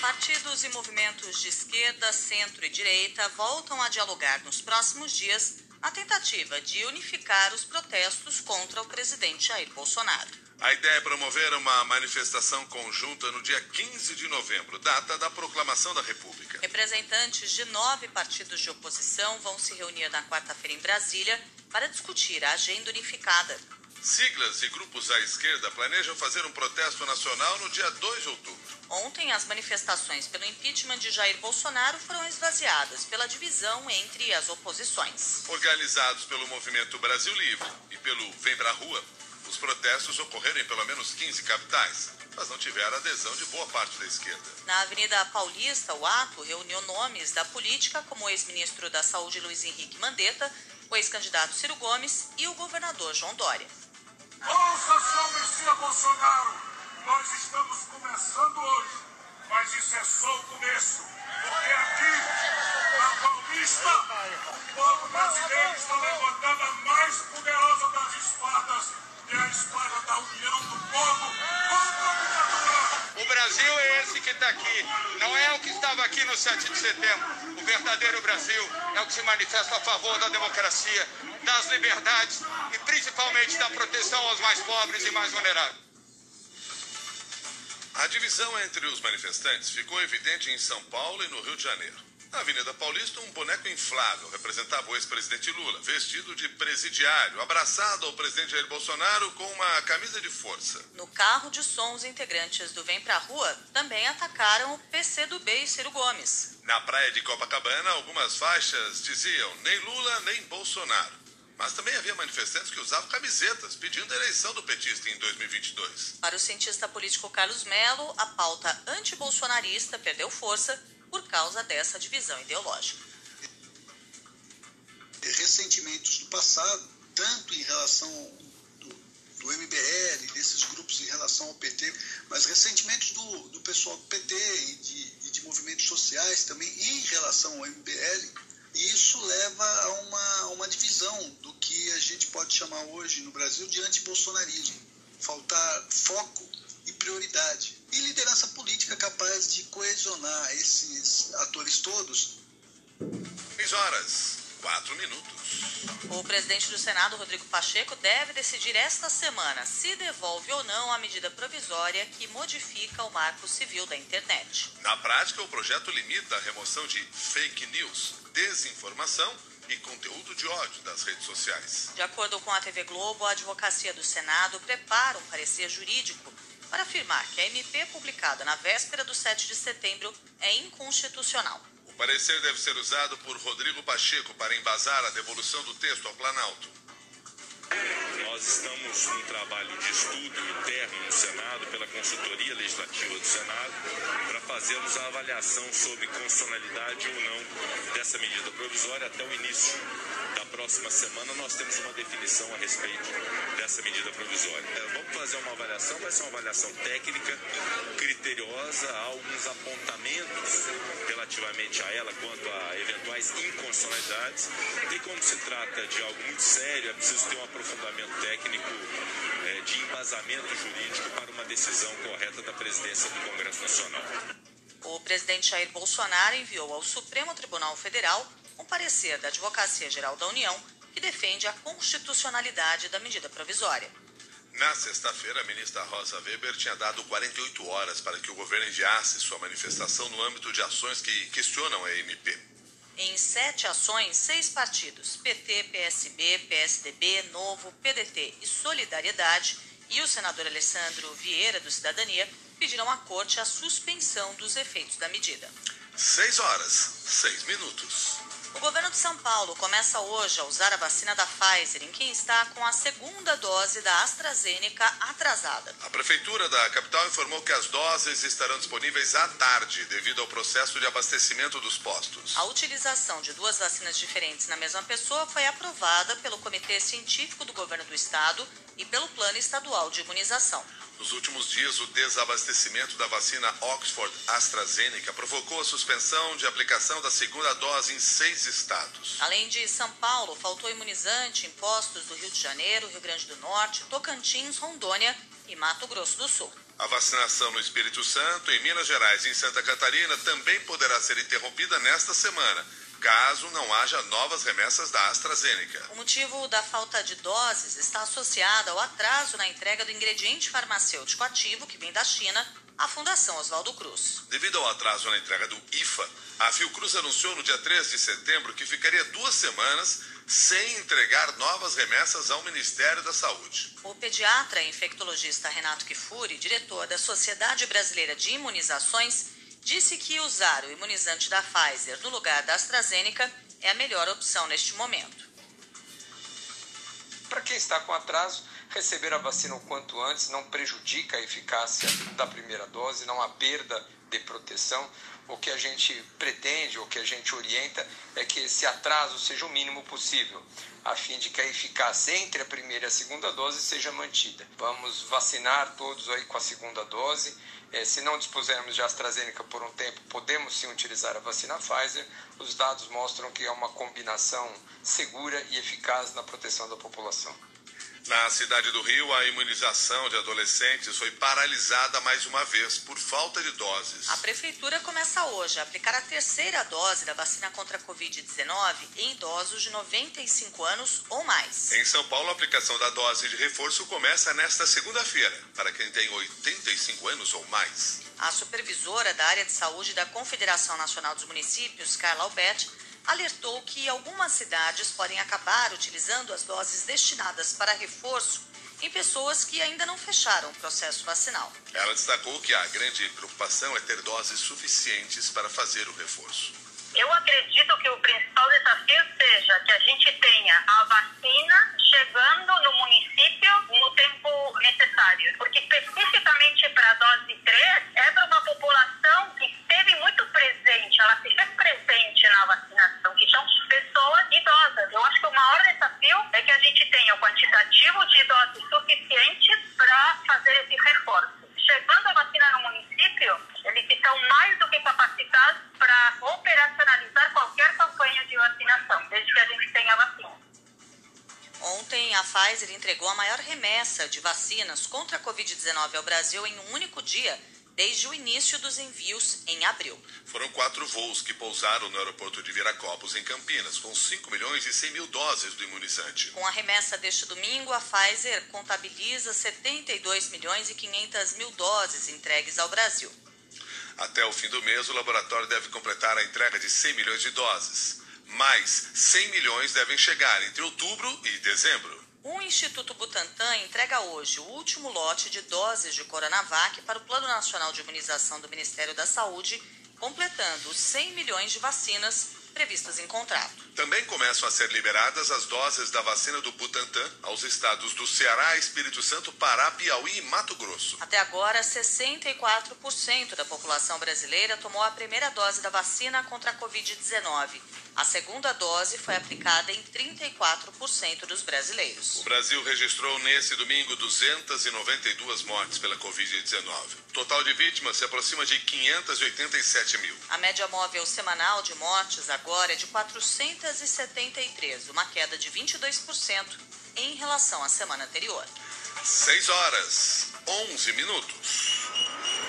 Partidos e movimentos de esquerda, centro e direita voltam a dialogar nos próximos dias na tentativa de unificar os protestos contra o presidente Jair Bolsonaro. A ideia é promover uma manifestação conjunta no dia 15 de novembro, data da proclamação da República. Representantes de nove partidos de oposição vão se reunir na quarta-feira em Brasília para discutir a agenda unificada. Siglas e grupos à esquerda planejam fazer um protesto nacional no dia 2 de outubro. Ontem, as manifestações pelo impeachment de Jair Bolsonaro foram esvaziadas pela divisão entre as oposições. Organizados pelo Movimento Brasil Livre e pelo Vem Pra Rua, os protestos ocorreram em pelo menos 15 capitais, mas não tiveram adesão de boa parte da esquerda. Na Avenida Paulista, o ato reuniu nomes da política como o ex-ministro da Saúde Luiz Henrique Mandetta, o ex-candidato Ciro Gomes e o governador João Dória. Ouça, senhor Messias Bolsonaro, nós estamos começando hoje, mas isso é só o começo, porque aqui, na Paulista, o povo brasileiro está levantando a mais poderosa das espadas, que é a espada da união do povo contra a ditadura. O Brasil é esse que está aqui, não é o que estava aqui no 7 de setembro. O verdadeiro Brasil é o que se manifesta a favor da democracia, das liberdades e principalmente da proteção aos mais pobres e mais vulneráveis. A divisão entre os manifestantes ficou evidente em São Paulo e no Rio de Janeiro. Na Avenida Paulista, um boneco inflável representava o ex-presidente Lula, vestido de presidiário, abraçado ao presidente Jair Bolsonaro com uma camisa de força. No carro de som, os integrantes do Vem Pra Rua também atacaram o PCdoB e Ciro Gomes. Na praia de Copacabana, algumas faixas diziam nem Lula nem Bolsonaro. Mas também havia manifestantes que usavam camisetas pedindo a eleição do petista em 2022. Para o cientista político Carlos Melo, a pauta antibolsonarista perdeu força por causa dessa divisão ideológica. Ressentimentos do passado, tanto em relação do, do MBL, desses grupos em relação ao PT, mas ressentimentos do, do pessoal do PT e de, e de movimentos sociais também em relação ao MBL, e isso leva a uma, uma divisão do que a gente pode chamar hoje no Brasil de antibolsonarismo. Faltar foco e prioridade. E liderança política capaz de coesionar esses atores todos. 6 horas, 4 minutos. O presidente do Senado, Rodrigo Pacheco, deve decidir esta semana se devolve ou não a medida provisória que modifica o marco civil da internet. Na prática, o projeto limita a remoção de fake news, desinformação e conteúdo de ódio das redes sociais. De acordo com a TV Globo, a advocacia do Senado prepara um parecer jurídico para afirmar que a MP publicada na véspera do 7 de setembro é inconstitucional. O parecer deve ser usado por Rodrigo Pacheco para embasar a devolução do texto ao Planalto. Nós estamos num trabalho de estudo interno no Senado, pela consultoria legislativa do Senado, para fazermos a avaliação sobre constitucionalidade ou não dessa medida provisória até o início próxima semana. Nós temos uma definição a respeito dessa medida provisória. É, vamos fazer uma avaliação, vai ser uma avaliação técnica, criteriosa, há alguns apontamentos relativamente a ela quanto a eventuais inconstitucionalidades. E como se trata de algo muito sério, é preciso ter um aprofundamento técnico é, de embasamento jurídico para uma decisão correta da presidência do Congresso Nacional. O presidente Jair Bolsonaro enviou ao Supremo Tribunal Federal parecer da Advocacia Geral da União que defende a constitucionalidade da medida provisória. Na sexta-feira, a ministra Rosa Weber tinha dado 48 horas para que o governo enviasse sua manifestação no âmbito de ações que questionam a MP. Em sete ações, seis partidos, PT, PSB, PSDB, Novo, PDT e Solidariedade, e o senador Alessandro Vieira, do Cidadania, pediram à corte a suspensão dos efeitos da medida. 6 horas, 6 minutos. O governo de São Paulo começa hoje a usar a vacina da Pfizer em quem está com a segunda dose da AstraZeneca atrasada. A prefeitura da capital informou que as doses estarão disponíveis à tarde, devido ao processo de abastecimento dos postos. A utilização de duas vacinas diferentes na mesma pessoa foi aprovada pelo Comitê Científico do Governo do Estado e pelo Plano Estadual de Imunização. Nos últimos dias, o desabastecimento da vacina Oxford AstraZeneca provocou a suspensão de aplicação da segunda dose em seis estados. Além de São Paulo, faltou imunizante em postos do Rio de Janeiro, Rio Grande do Norte, Tocantins, Rondônia e Mato Grosso do Sul. A vacinação no Espírito Santo, em Minas Gerais e em Santa Catarina também poderá ser interrompida nesta semana, caso não haja novas remessas da AstraZeneca. O motivo da falta de doses está associado ao atraso na entrega do ingrediente farmacêutico ativo que vem da China à Fundação Oswaldo Cruz. Devido ao atraso na entrega do IFA, a Fiocruz anunciou no dia 3 de setembro que ficaria duas semanas sem entregar novas remessas ao Ministério da Saúde. O pediatra e infectologista Renato Kifuri, diretor da Sociedade Brasileira de Imunizações, disse que usar o imunizante da Pfizer no lugar da AstraZeneca é a melhor opção neste momento. Para quem está com atraso, receber a vacina o quanto antes não prejudica a eficácia da primeira dose, não há perda de proteção. O que a gente pretende, o que a gente orienta é que esse atraso seja o mínimo possível, a fim de que a eficácia entre a primeira e a segunda dose seja mantida. Vamos vacinar todos aí com a segunda dose. É, se não dispusermos de AstraZeneca por um tempo, podemos sim utilizar a vacina Pfizer. Os dados mostram que é uma combinação segura e eficaz na proteção da população. Na cidade do Rio, a imunização de adolescentes foi paralisada mais uma vez por falta de doses. A prefeitura começa hoje a aplicar a terceira dose da vacina contra a Covid-19 em idosos de 95 anos ou mais. Em São Paulo, a aplicação da dose de reforço começa nesta segunda-feira, para quem tem 85 anos ou mais. A supervisora da área de saúde da Confederação Nacional dos Municípios, Carla Alberti, alertou que algumas cidades podem acabar utilizando as doses destinadas para reforço em pessoas que ainda não fecharam o processo vacinal. Ela destacou que a grande preocupação é ter doses suficientes para fazer o reforço. Eu acredito que o principal desafio seja que a gente tenha a vacina chegando no município no tempo necessário. Porque especificamente para a dose 3, é para uma população que esteve muito presente, ela se fez presente na vacinação, que são pessoas idosas. Eu acho que o maior desafio é que a gente tenha o quantitativo de doses suficientes para fazer esse reforço. Chegando a vacina no município, eles estão mais do que capacitados para operacionalizar qualquer campanha de vacinação, desde que a gente tenha vacina. Ontem, a Pfizer entregou a maior remessa de vacinas contra a Covid-19 ao Brasil em um único dia, desde o início dos envios em abril. Foram quatro voos que pousaram no aeroporto de Viracopos, em Campinas, com 5 milhões e 100 mil doses do imunizante. Com a remessa deste domingo, a Pfizer contabiliza 72 milhões e 500 mil doses entregues ao Brasil. Até o fim do mês, o laboratório deve completar a entrega de 100 milhões de doses. Mais 100 milhões devem chegar entre outubro e dezembro. O Instituto Butantan entrega hoje o último lote de doses de Coronavac para o Plano Nacional de Imunização do Ministério da Saúde, completando os 100 milhões de vacinas previstas em contrato. Também começam a ser liberadas as doses da vacina do Butantan aos estados do Ceará, Espírito Santo, Pará, Piauí e Mato Grosso. Até agora, 64% da população brasileira tomou a primeira dose da vacina contra a Covid-19. A segunda dose foi aplicada em 34% dos brasileiros. O Brasil registrou nesse domingo 292 mortes pela Covid-19. O total de vítimas se aproxima de 587 mil. A média móvel semanal de mortes agora é de 473, uma queda de 22% em relação à semana anterior. 6 horas, 11 minutos.